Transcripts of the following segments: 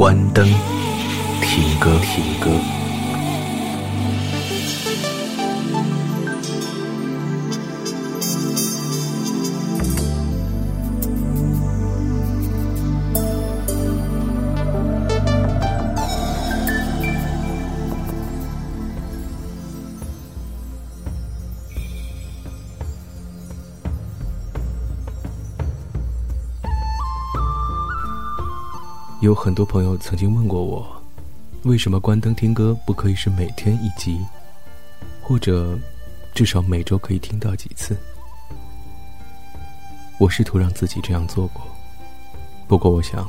关灯，听歌，听歌。有很多朋友曾经问过我，为什么关灯听歌不可以是每天一集，或者至少每周可以听到几次？我试图让自己这样做过，不过我想，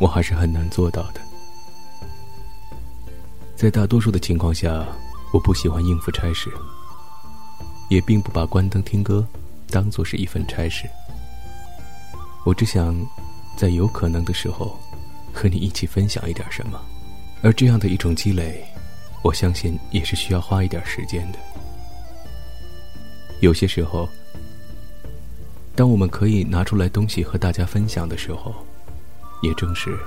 我还是很难做到的。在大多数的情况下，我不喜欢应付差事，也并不把关灯听歌当做是一份差事。我只想，在有可能的时候。和你一起分享一点什么，而这样的一种积累，我相信也是需要花一点时间的。有些时候，当我们可以拿出来东西和大家分享的时候，也正是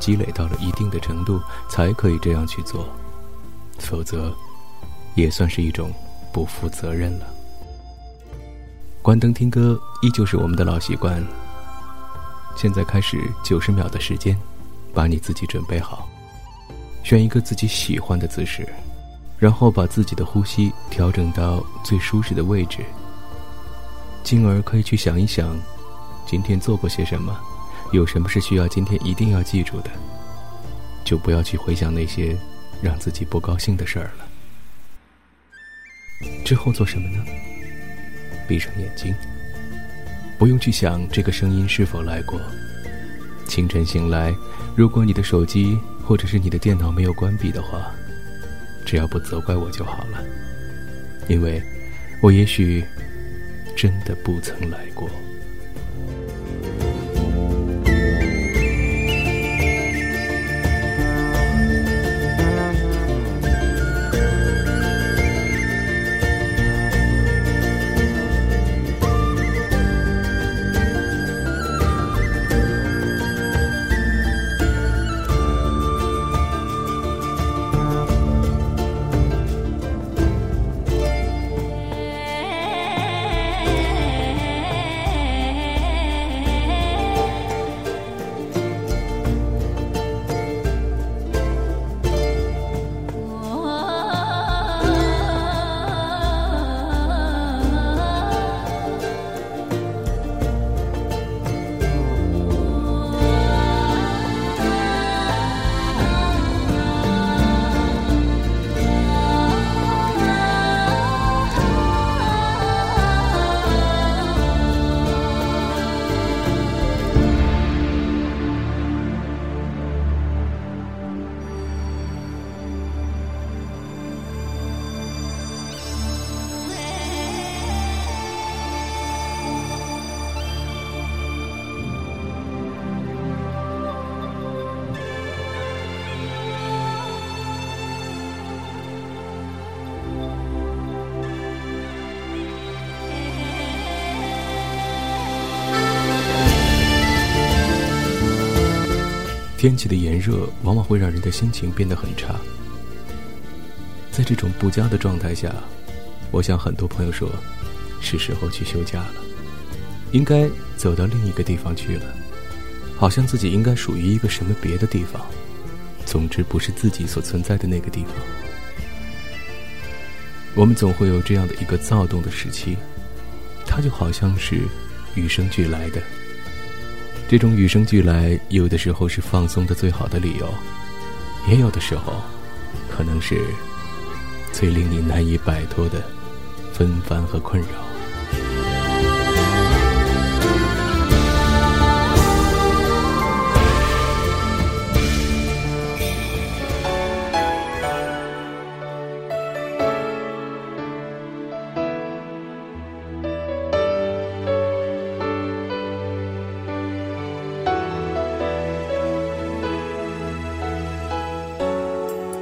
积累到了一定的程度，才可以这样去做，否则也算是一种不负责任了。关灯听歌依旧是我们的老习惯，现在开始九十秒的时间。把你自己准备好，选一个自己喜欢的姿势，然后把自己的呼吸调整到最舒适的位置。进而可以去想一想，今天做过些什么，有什么是需要今天一定要记住的，就不要去回想那些让自己不高兴的事儿了。之后做什么呢？闭上眼睛，不用去想这个声音是否来过。清晨醒来。如果你的手机或者是你的电脑没有关闭的话，只要不责怪我就好了，因为我也许真的不曾来过。天气的炎热往往会让人的心情变得很差，在这种不佳的状态下，我想很多朋友说，是时候去休假了，应该走到另一个地方去了，好像自己应该属于一个什么别的地方，总之不是自己所存在的那个地方。我们总会有这样的一个躁动的时期，它就好像是与生俱来的。这种与生俱来，有的时候是放松的最好的理由，也有的时候，可能是最令你难以摆脱的纷繁和困扰。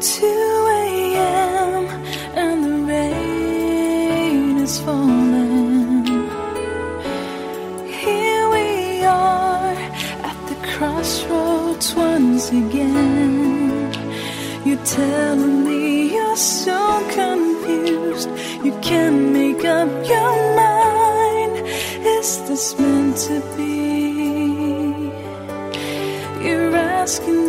2 a.m. and the rain is falling. Here we are at the crossroads once again. You're telling me you're so confused, you can't make up your mind. Is this meant to be? You're asking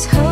was hope.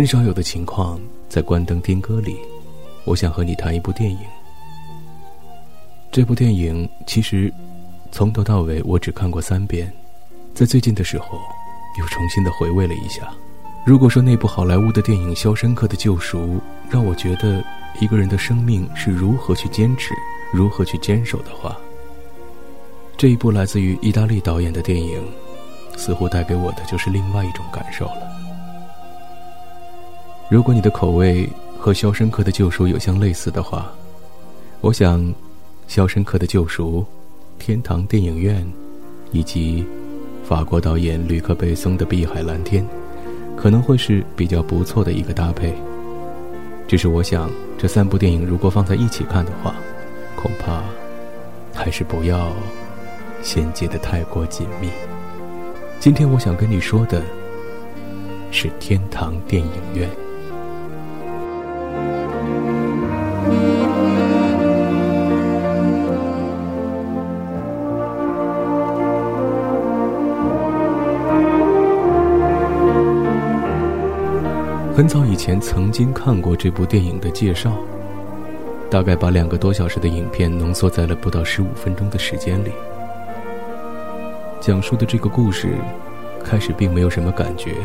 很少有的情况，在关灯听歌里，我想和你谈一部电影。这部电影其实从头到尾我只看过三遍，在最近的时候又重新的回味了一下。如果说那部好莱坞的电影《肖申克的救赎》让我觉得一个人的生命是如何去坚持、如何去坚守的话，这一部来自于意大利导演的电影，似乎带给我的就是另外一种感受了。如果你的口味和《肖申克的救赎》有相类似的话，我想，《肖申克的救赎》、天堂电影院，以及法国导演吕克·贝松的《碧海蓝天》，可能会是比较不错的一个搭配。只是我想，这三部电影如果放在一起看的话，恐怕还是不要衔接的太过紧密。今天我想跟你说的，是天堂电影院。很早以前曾经看过这部电影的介绍，大概把两个多小时的影片浓缩在了不到十五分钟的时间里。讲述的这个故事，开始并没有什么感觉。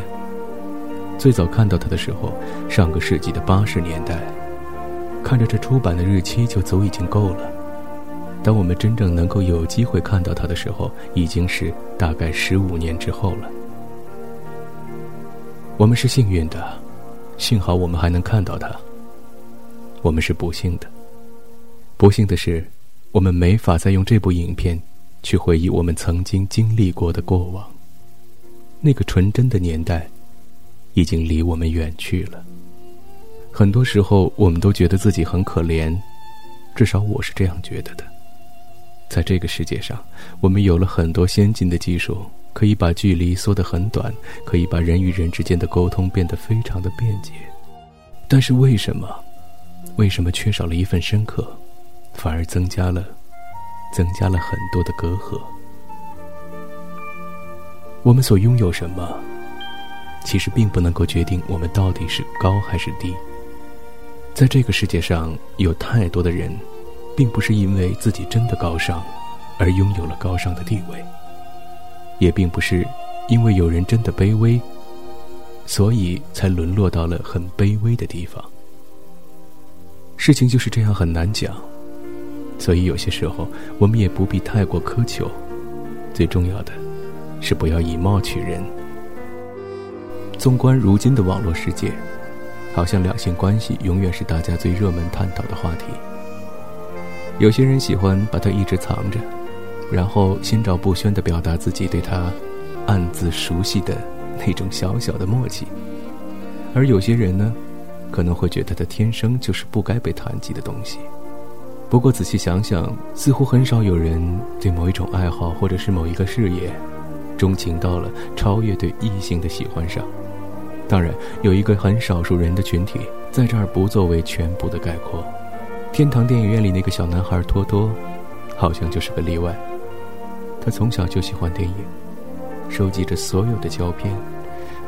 最早看到它的时候，上个世纪的八十年代，看着这出版的日期就足已经够了。当我们真正能够有机会看到它的时候，已经是大概十五年之后了。我们是幸运的。幸好我们还能看到它。我们是不幸的，不幸的是，我们没法再用这部影片去回忆我们曾经经历过的过往。那个纯真的年代，已经离我们远去了。很多时候，我们都觉得自己很可怜，至少我是这样觉得的。在这个世界上，我们有了很多先进的技术。可以把距离缩得很短，可以把人与人之间的沟通变得非常的便捷，但是为什么，为什么缺少了一份深刻，反而增加了，增加了很多的隔阂？我们所拥有什么，其实并不能够决定我们到底是高还是低。在这个世界上，有太多的人，并不是因为自己真的高尚，而拥有了高尚的地位。也并不是因为有人真的卑微，所以才沦落到了很卑微的地方。事情就是这样很难讲，所以有些时候我们也不必太过苛求。最重要的，是不要以貌取人。纵观如今的网络世界，好像两性关系永远是大家最热门探讨的话题。有些人喜欢把它一直藏着。然后心照不宣地表达自己对他暗自熟悉的那种小小的默契，而有些人呢，可能会觉得他天生就是不该被谈及的东西。不过仔细想想，似乎很少有人对某一种爱好或者是某一个事业，钟情到了超越对异性的喜欢上。当然，有一个很少数人的群体，在这儿不作为全部的概括。天堂电影院里那个小男孩托托，好像就是个例外。他从小就喜欢电影，收集着所有的胶片，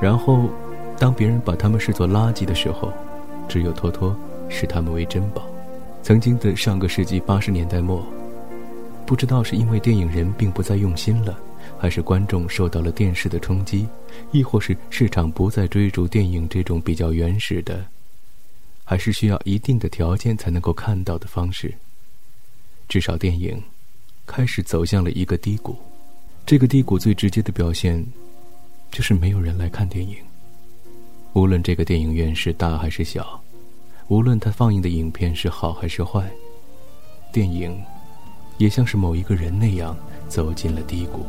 然后，当别人把他们视作垃圾的时候，只有托托视他们为珍宝。曾经的上个世纪八十年代末，不知道是因为电影人并不再用心了，还是观众受到了电视的冲击，亦或是市场不再追逐电影这种比较原始的，还是需要一定的条件才能够看到的方式。至少电影。开始走向了一个低谷，这个低谷最直接的表现，就是没有人来看电影。无论这个电影院是大还是小，无论它放映的影片是好还是坏，电影，也像是某一个人那样走进了低谷。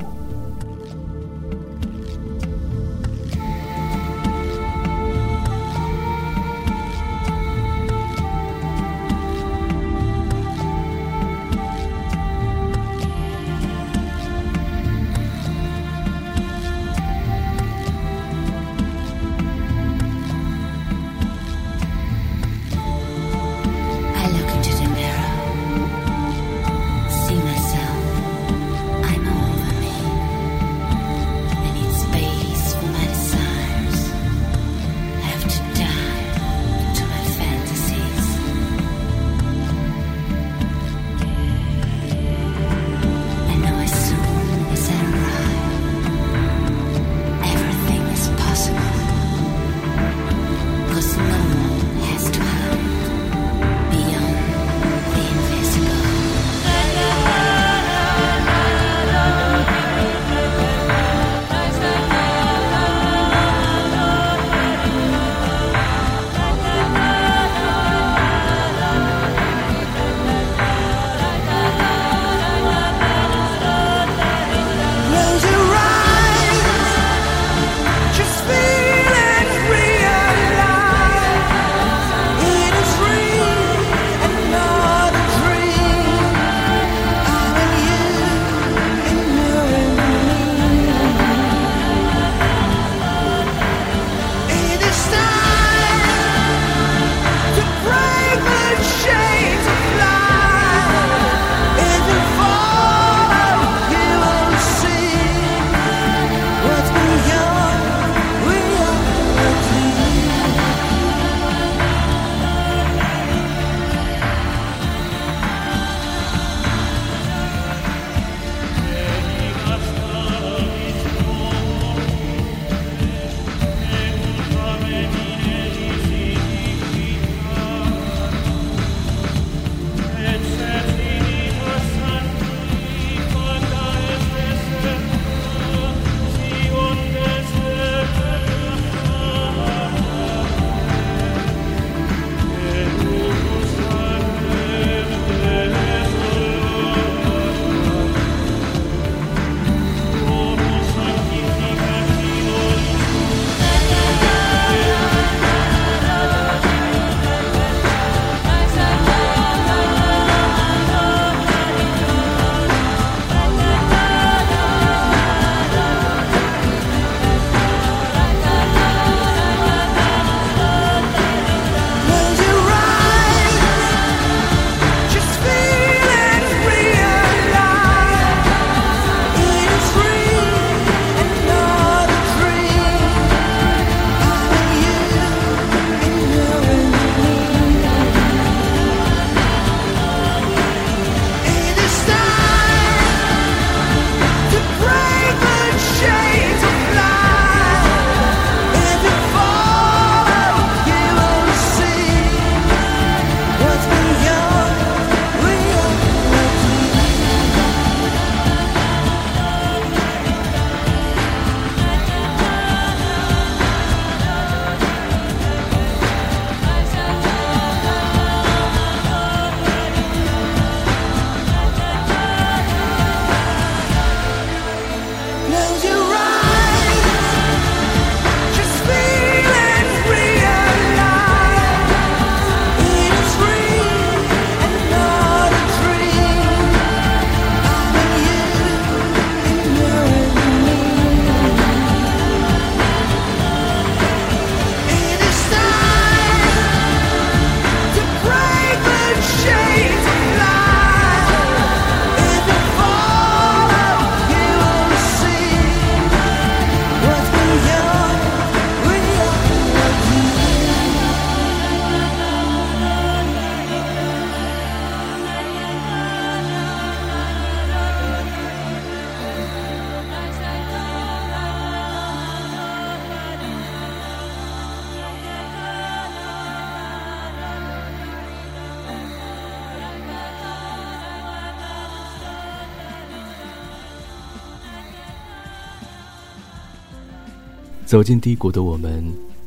走进低谷的我们，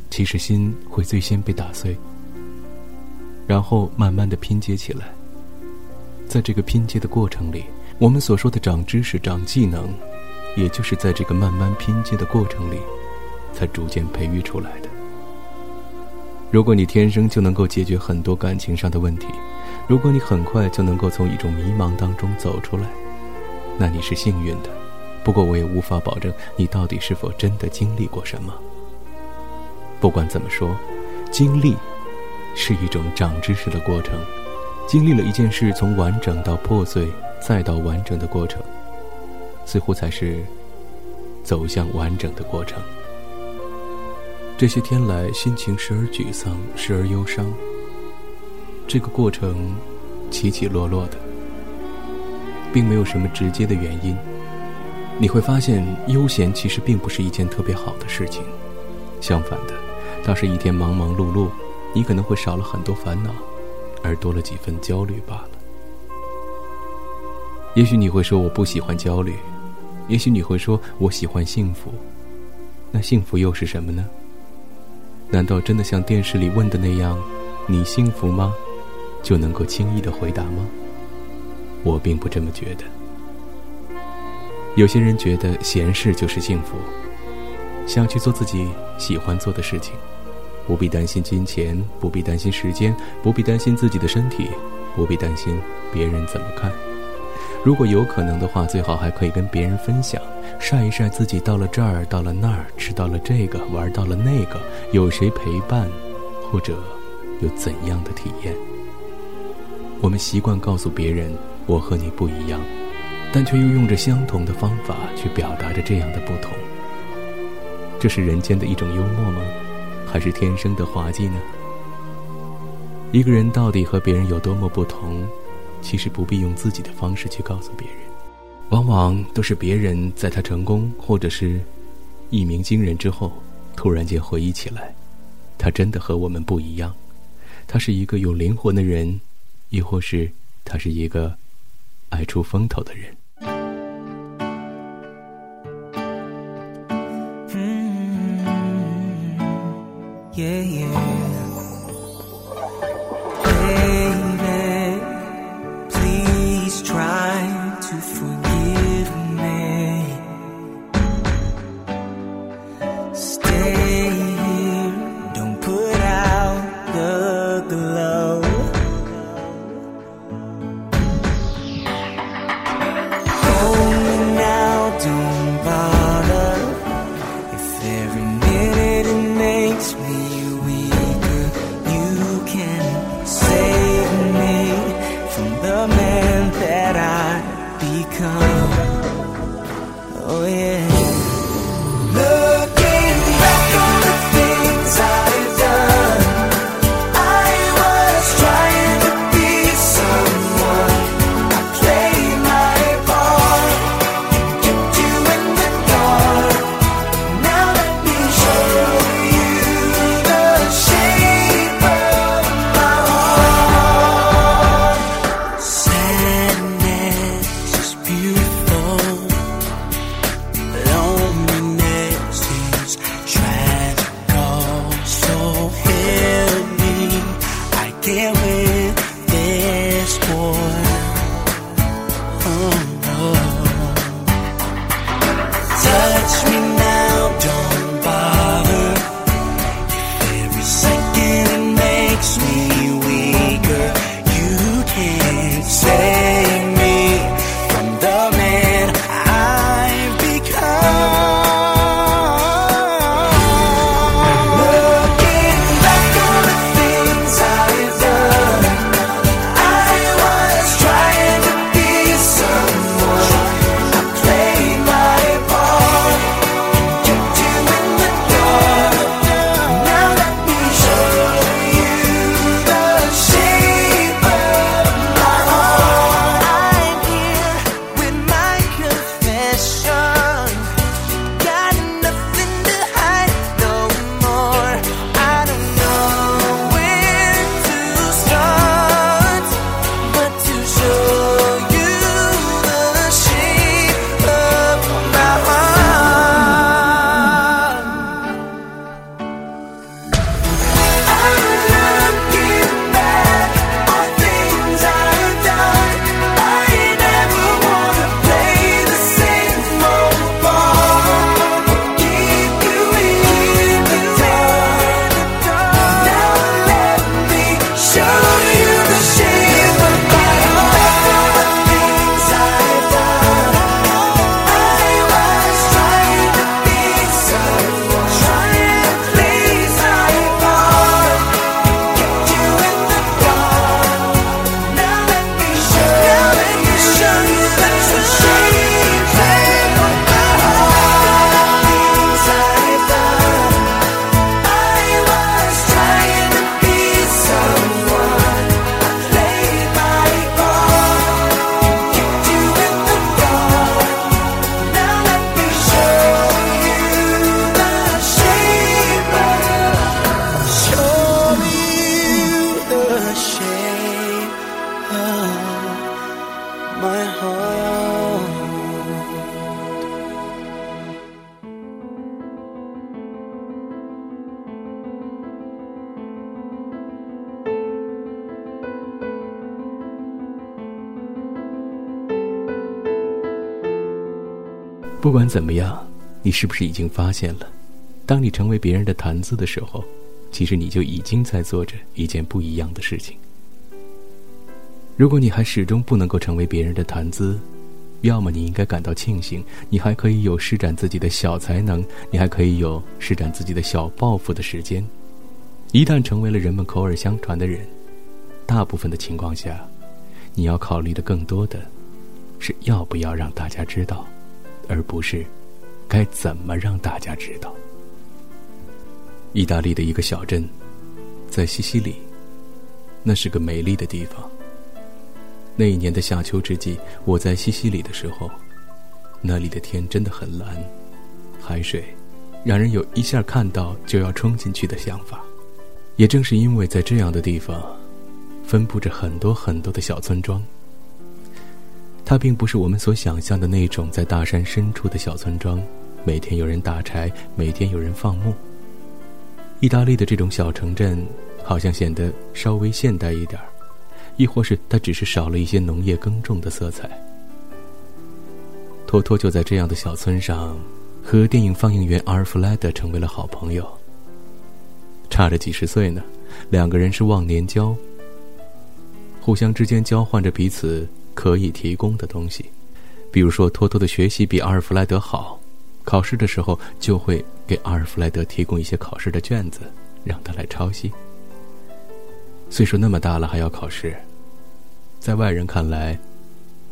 其实心会最先被打碎，然后慢慢的拼接起来。在这个拼接的过程里，我们所说的长知识、长技能，也就是在这个慢慢拼接的过程里，才逐渐培育出来的。如果你天生就能够解决很多感情上的问题，如果你很快就能够从一种迷茫当中走出来，那你是幸运的。不过我也无法保证你到底是否真的经历过什么。不管怎么说，经历是一种长知识的过程。经历了一件事从完整到破碎，再到完整的过程，似乎才是走向完整的过程。这些天来，心情时而沮丧，时而忧伤。这个过程起起落落的，并没有什么直接的原因。你会发现，悠闲其实并不是一件特别好的事情，相反的，倒是一天忙忙碌碌，你可能会少了很多烦恼。而多了几分焦虑罢了。也许你会说我不喜欢焦虑，也许你会说我喜欢幸福。那幸福又是什么呢？难道真的像电视里问的那样，你幸福吗？就能够轻易的回答吗？我并不这么觉得。有些人觉得闲事就是幸福，想去做自己喜欢做的事情。不必担心金钱，不必担心时间，不必担心自己的身体，不必担心别人怎么看。如果有可能的话，最好还可以跟别人分享，晒一晒自己到了这儿，到了那儿，吃到了这个，玩到了那个，有谁陪伴，或者有怎样的体验。我们习惯告诉别人我和你不一样，但却又用着相同的方法去表达着这样的不同。这是人间的一种幽默吗？还是天生的滑稽呢？一个人到底和别人有多么不同，其实不必用自己的方式去告诉别人，往往都是别人在他成功或者是一鸣惊人之后，突然间回忆起来，他真的和我们不一样，他是一个有灵魂的人，亦或是他是一个爱出风头的人。不管怎么样，你是不是已经发现了，当你成为别人的谈资的时候，其实你就已经在做着一件不一样的事情。如果你还始终不能够成为别人的谈资，要么你应该感到庆幸，你还可以有施展自己的小才能，你还可以有施展自己的小抱负的时间。一旦成为了人们口耳相传的人，大部分的情况下，你要考虑的更多的，是要不要让大家知道，而不是该怎么让大家知道。意大利的一个小镇，在西西里，那是个美丽的地方。那一年的夏秋之际，我在西西里的时候，那里的天真的很蓝，海水让人有一下看到就要冲进去的想法。也正是因为在这样的地方，分布着很多很多的小村庄。它并不是我们所想象的那种在大山深处的小村庄，每天有人打柴，每天有人放牧。意大利的这种小城镇，好像显得稍微现代一点儿。亦或是它只是少了一些农业耕种的色彩。托托就在这样的小村上，和电影放映员阿尔弗莱德成为了好朋友。差着几十岁呢，两个人是忘年交。互相之间交换着彼此可以提供的东西，比如说托托的学习比阿尔弗莱德好，考试的时候就会给阿尔弗莱德提供一些考试的卷子，让他来抄袭。岁数那么大了还要考试，在外人看来，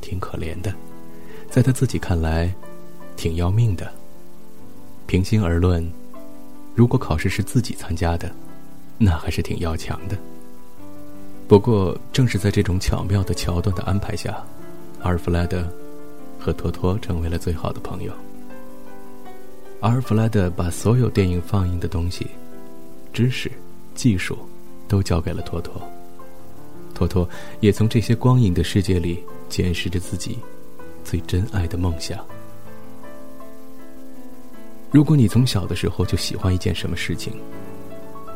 挺可怜的；在他自己看来，挺要命的。平心而论，如果考试是自己参加的，那还是挺要强的。不过，正是在这种巧妙的桥段的安排下，阿尔弗莱德和托托成为了最好的朋友。阿尔弗莱德把所有电影放映的东西、知识、技术。都交给了托托。托托也从这些光影的世界里检视着自己最真爱的梦想。如果你从小的时候就喜欢一件什么事情，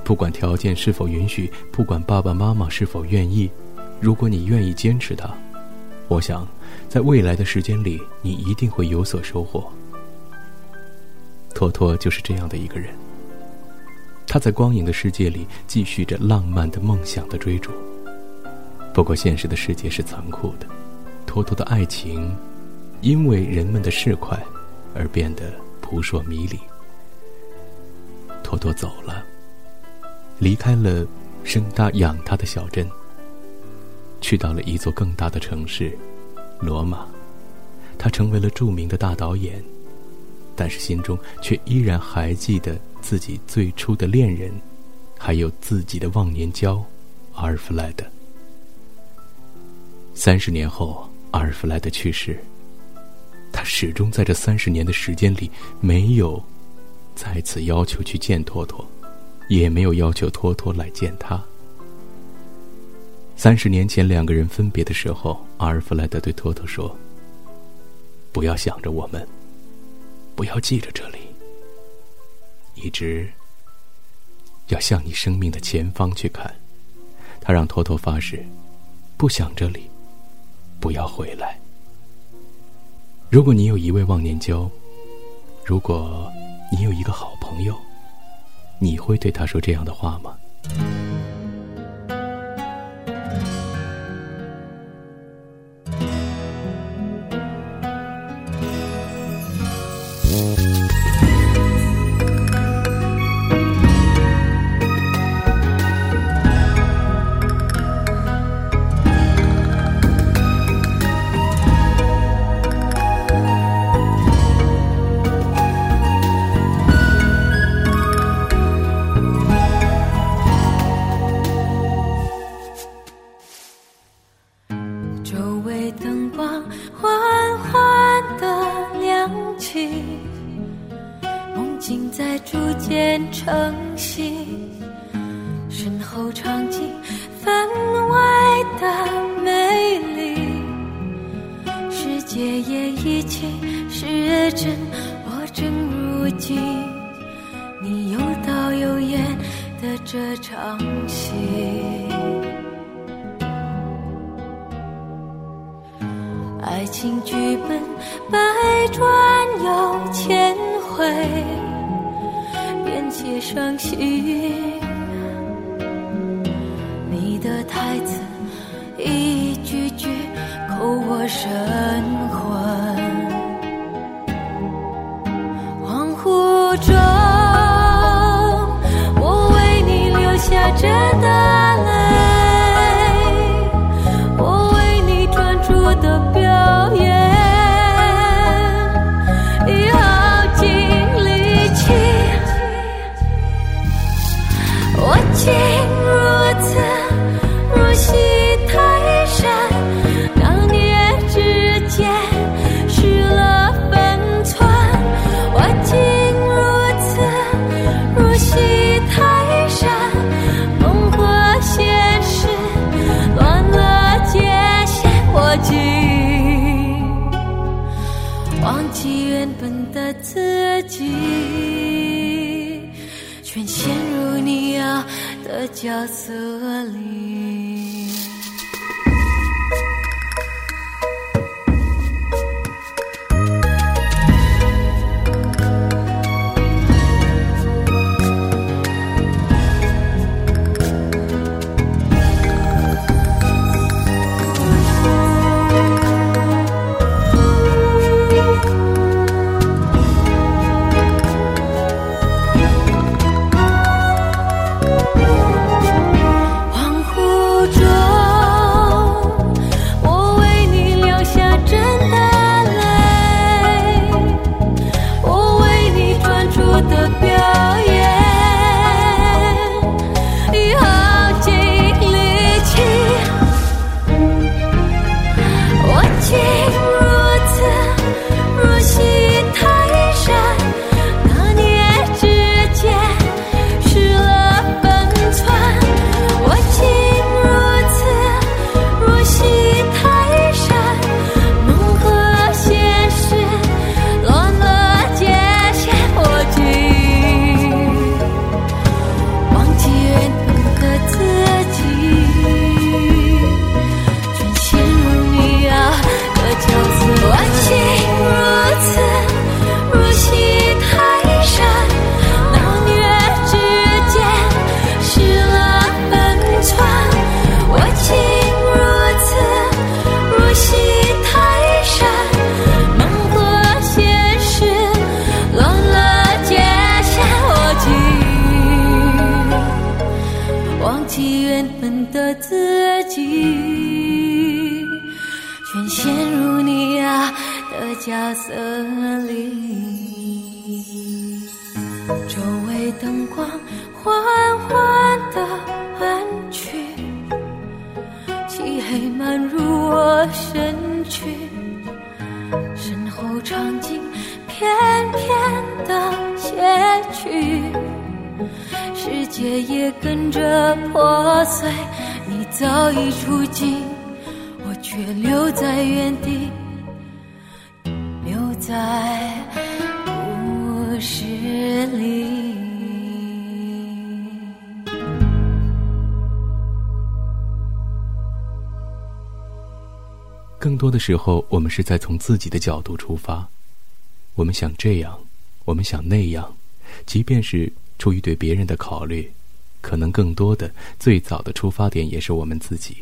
不管条件是否允许，不管爸爸妈妈是否愿意，如果你愿意坚持它，我想，在未来的时间里，你一定会有所收获。托托就是这样的一个人。他在光影的世界里继续着浪漫的梦想的追逐。不过，现实的世界是残酷的，托托的爱情，因为人们的市侩，而变得扑朔迷离。托托走了，离开了生他养他的小镇，去到了一座更大的城市——罗马。他成为了著名的大导演，但是心中却依然还记得。自己最初的恋人，还有自己的忘年交，阿尔弗莱德。三十年后，阿尔弗莱德去世。他始终在这三十年的时间里，没有再次要求去见托托，也没有要求托托来见他。三十年前两个人分别的时候，阿尔弗莱德对托托说：“不要想着我们，不要记着这里。”一直要向你生命的前方去看，他让托托发誓，不想这里，不要回来。如果你有一位忘年交，如果你有一个好朋友，你会对他说这样的话吗？逐渐成型，身后场景分外的美丽。世界也一起是真，我正如今你有导有演的这场戏。爱情剧本百转又千回，且伤心。你的台词一句句扣我神角色里。的自己，全陷入你要的角色里。周围灯光缓缓地暗去，漆黑漫入我身躯，身后场景片片的写去。世界也跟着破碎，早已出境，我却留在原地，留在故事里。更多的时候，我们是在从自己的角度出发，我们想这样，我们想那样，即便是出于对别人的考虑，可能更多的最早的出发点也是我们自己。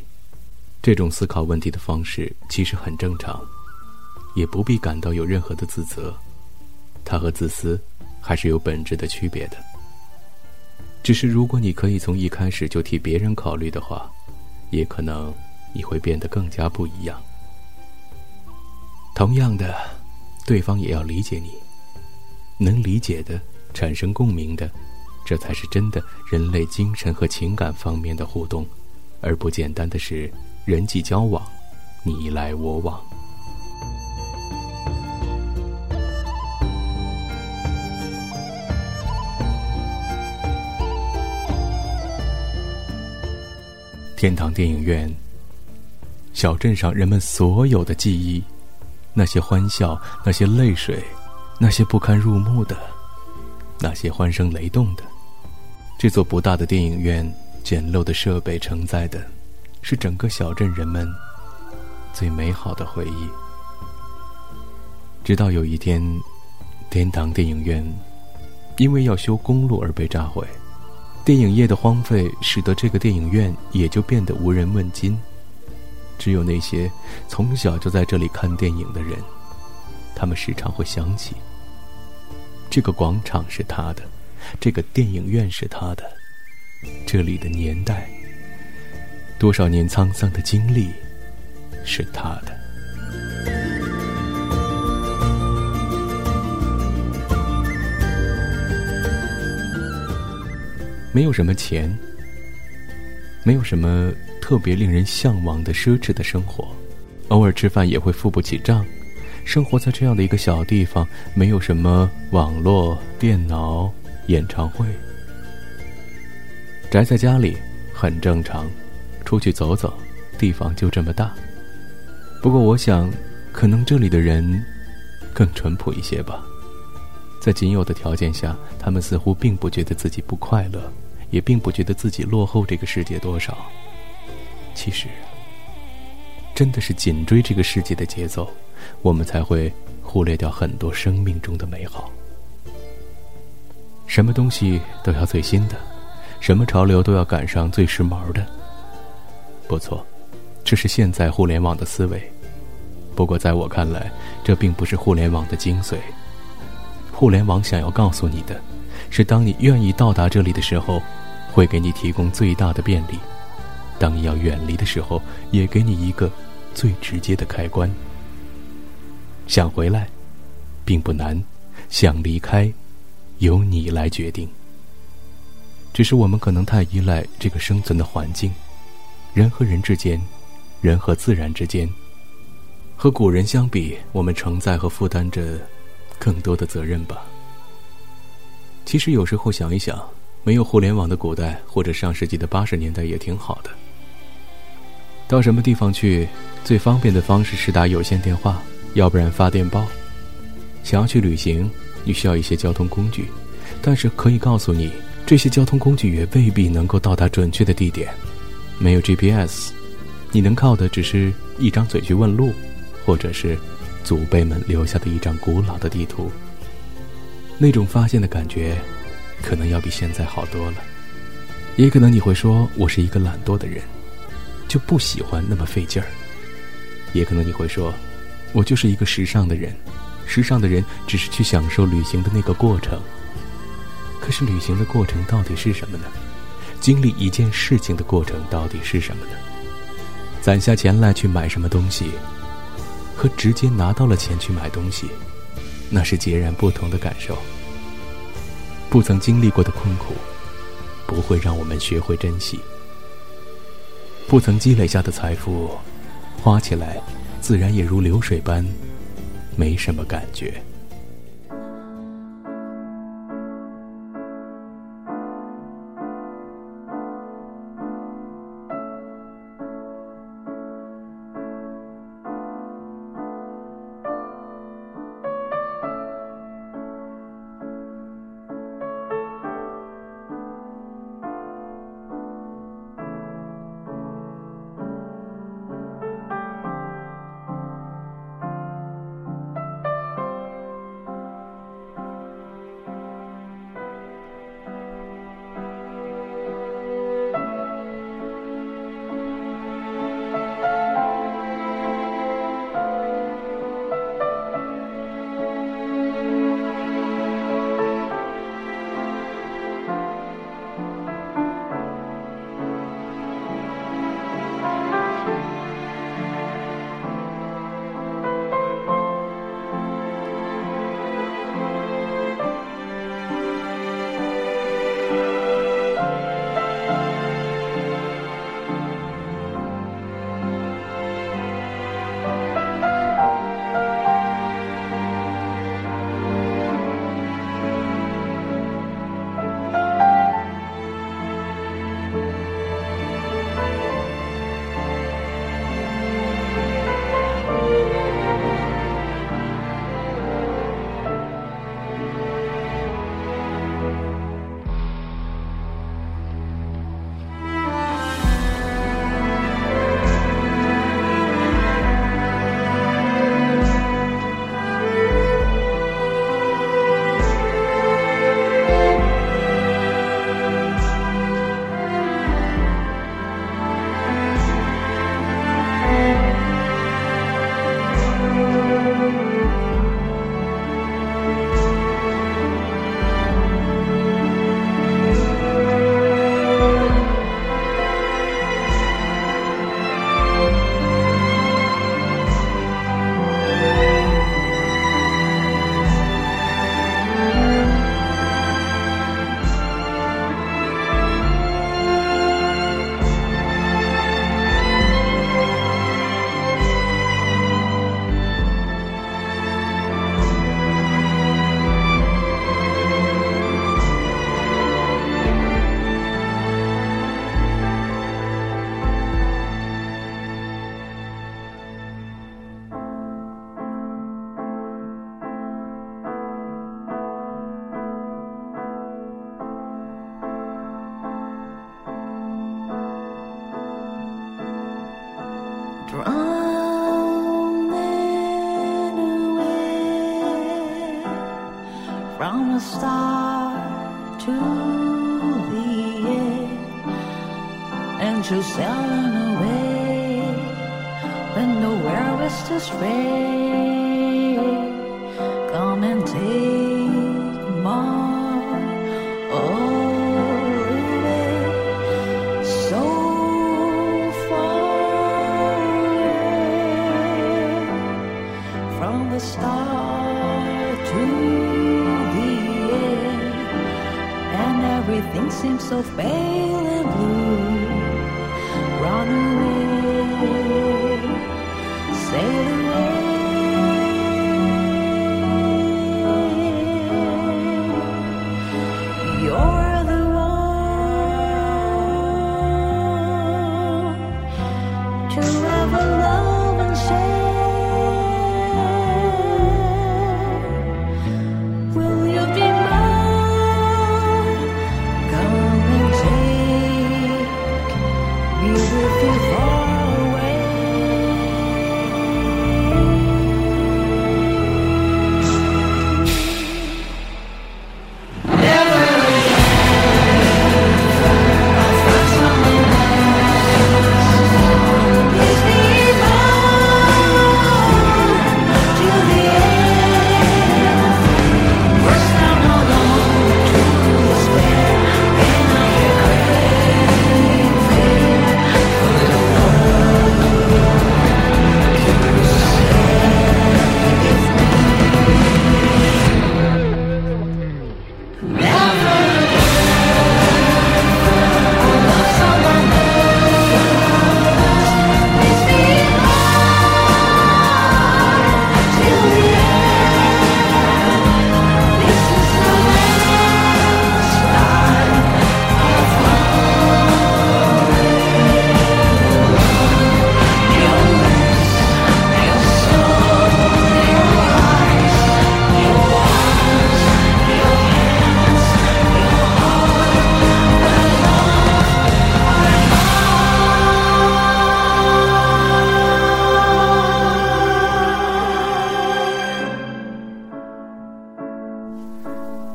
这种思考问题的方式其实很正常，也不必感到有任何的自责。它和自私还是有本质的区别的。只是如果你可以从一开始就替别人考虑的话，也可能你会变得更加不一样。同样的，对方也要理解你，能理解的、产生共鸣的，这才是真的人类精神和情感方面的互动，而不简单的是人际交往，你来我往。天堂电影院，小镇上人们所有的记忆，那些欢笑，那些泪水，那些不堪入目的，那些欢声雷动的。这座不大的电影院，简陋的设备承载的，是整个小镇人们最美好的回忆。直到有一天，天堂电影院因为要修公路而被炸毁，电影业的荒废使得这个电影院也就变得无人问津。只有那些从小就在这里看电影的人，他们时常会想起：这个广场是他的，这个电影院是他的，这里的年代，多少年沧桑的经历是他的。没有什么钱，没有什么特别令人向往的奢侈的生活，偶尔吃饭也会付不起账。生活在这样的一个小地方，没有什么网络、电脑、演唱会，宅在家里很正常。出去走走，地方就这么大。不过，我想，可能这里的人更淳朴一些吧。在仅有的条件下，他们似乎并不觉得自己不快乐，也并不觉得自己落后这个世界多少。其实，真的是紧追这个世界的节奏，我们才会忽略掉很多生命中的美好。什么东西都要最新的，什么潮流都要赶上最时髦的。不错，这是现在互联网的思维。不过，在我看来，这并不是互联网的精髓。互联网想要告诉你的，是当你愿意到达这里的时候，会给你提供最大的便利；当你要远离的时候，也给你一个最直接的开关。想回来，并不难；想离开，由你来决定。只是我们可能太依赖这个生存的环境，人和人之间，人和自然之间。和古人相比，我们承载和负担着。更多的责任吧。其实有时候想一想，没有互联网的古代或者上世纪的八十年代也挺好的。到什么地方去，最方便的方式是打有线电话，要不然发电报。想要去旅行，你需要一些交通工具，但是可以告诉你，这些交通工具也未必能够到达准确的地点。没有 GPS，你能靠的只是一张嘴去问路，或者是。祖辈们留下的一张古老的地图，那种发现的感觉，可能要比现在好多了。也可能你会说我是一个懒惰的人，就不喜欢那么费劲儿。也可能你会说，我就是一个时尚的人，时尚的人只是去享受旅行的那个过程。可是旅行的过程到底是什么呢？经历一件事情的过程到底是什么呢？攒下钱来去买什么东西？和直接拿到了钱去买东西，那是截然不同的感受。不曾经历过的困苦，不会让我们学会珍惜；不曾积累下的财富，花起来自然也如流水般，没什么感觉。Everything seems so pale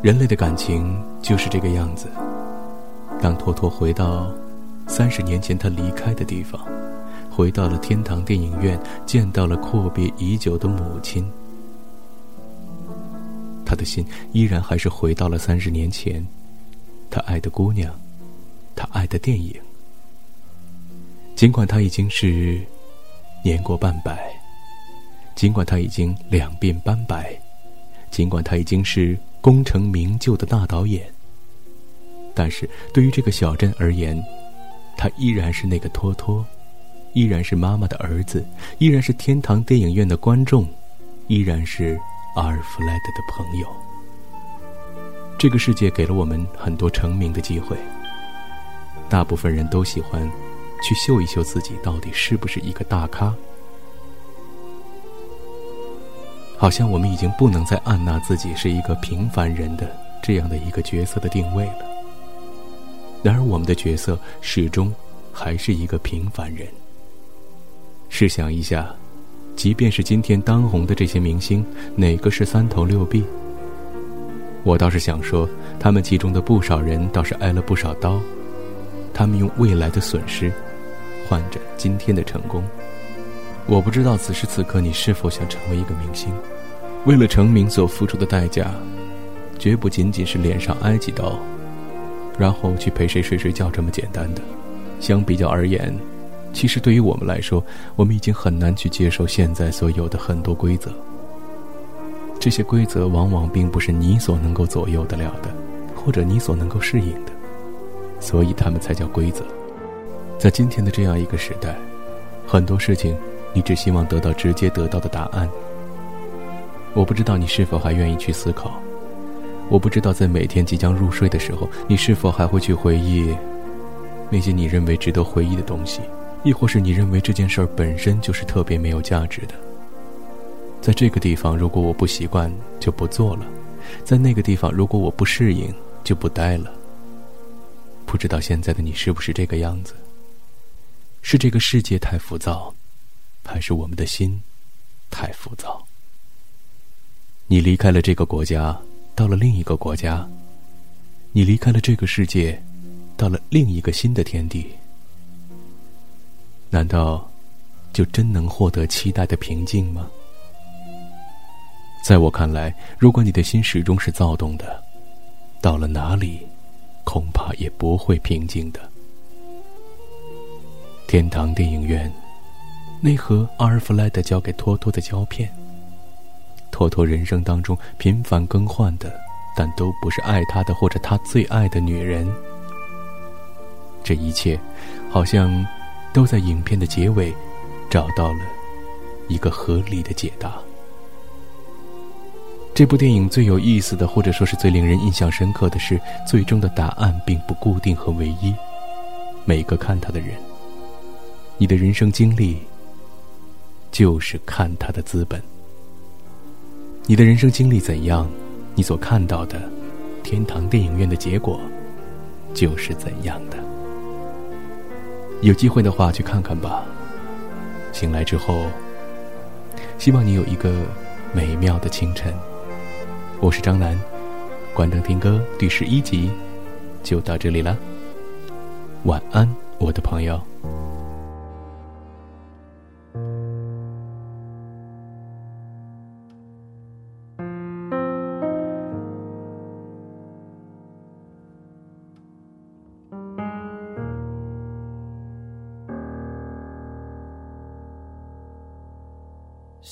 人类的感情就是这个样子。当托托回到三十年前他离开的地方，回到了天堂电影院，见到了阔别已久的母亲，他的心依然还是回到了三十年前，他爱的姑娘，他爱的电影。尽管他已经是年过半百，尽管他已经两鬓斑白，尽管他已经是功成名就的大导演，但是对于这个小镇而言，他依然是那个托托，依然是妈妈的儿子，依然是天堂电影院的观众，依然是阿尔弗莱德的朋友。这个世界给了我们很多成名的机会，大部分人都喜欢去秀一秀自己到底是不是一个大咖。好像我们已经不能再按捺自己是一个平凡人的这样的一个角色的定位了。然而，我们的角色始终还是一个平凡人。试想一下，即便是今天当红的这些明星，哪个是三头六臂？我倒是想说，他们其中的不少人倒是挨了不少刀，他们用未来的损失换着今天的成功。我不知道此时此刻你是否想成为一个明星，为了成名所付出的代价，绝不仅仅是脸上挨几刀，然后去陪谁睡睡觉这么简单的。相比较而言，其实对于我们来说，我们已经很难去接受现在所有的很多规则。这些规则往往并不是你所能够左右得了的，或者你所能够适应的，所以他们才叫规则。在今天的这样一个时代，很多事情你只希望得到直接得到的答案。我不知道你是否还愿意去思考，我不知道在每天即将入睡的时候，你是否还会去回忆那些你认为值得回忆的东西，亦或是你认为这件事儿本身就是特别没有价值的。在这个地方，如果我不习惯，就不做了；在那个地方，如果我不适应，就不待了。不知道现在的你是不是这个样子？是这个世界太浮躁，还是我们的心太浮躁？你离开了这个国家，到了另一个国家，你离开了这个世界，到了另一个新的天地，难道就真能获得期待的平静吗？在我看来，如果你的心始终是躁动的，到了哪里，恐怕也不会平静的。天堂电影院，那盒阿尔弗莱德交给托托的胶片。托托人生当中频繁更换的，但都不是爱他的或者他最爱的女人。这一切，好像都在影片的结尾找到了一个合理的解答。这部电影最有意思的，或者说是最令人印象深刻的是，最终的答案并不固定和唯一。每个看他的人。你的人生经历，就是看他的资本。你的人生经历怎样，你所看到的天堂电影院的结果，就是怎样的。有机会的话，去看看吧。醒来之后，希望你有一个美妙的清晨。我是张楠，关灯听歌第十一集就到这里了。晚安，我的朋友。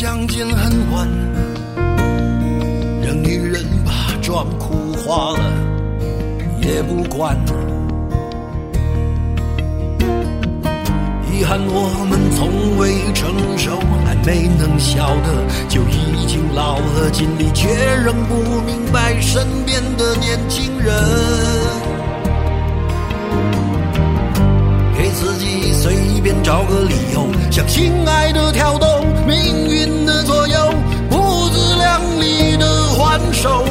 相见恨晚，让女人把妆哭花了也不管。遗憾我们从未成熟，还没能晓得，就已经老了，尽力却仍不明白身边的年轻人。自己随便找个理由，向心爱的挑逗。命运的左右，不自量力的还手，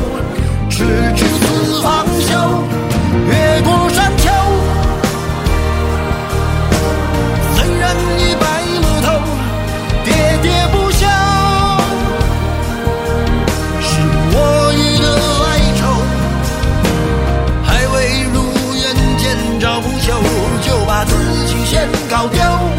直至死方休。越过山高调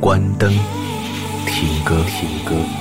关灯听歌，听歌。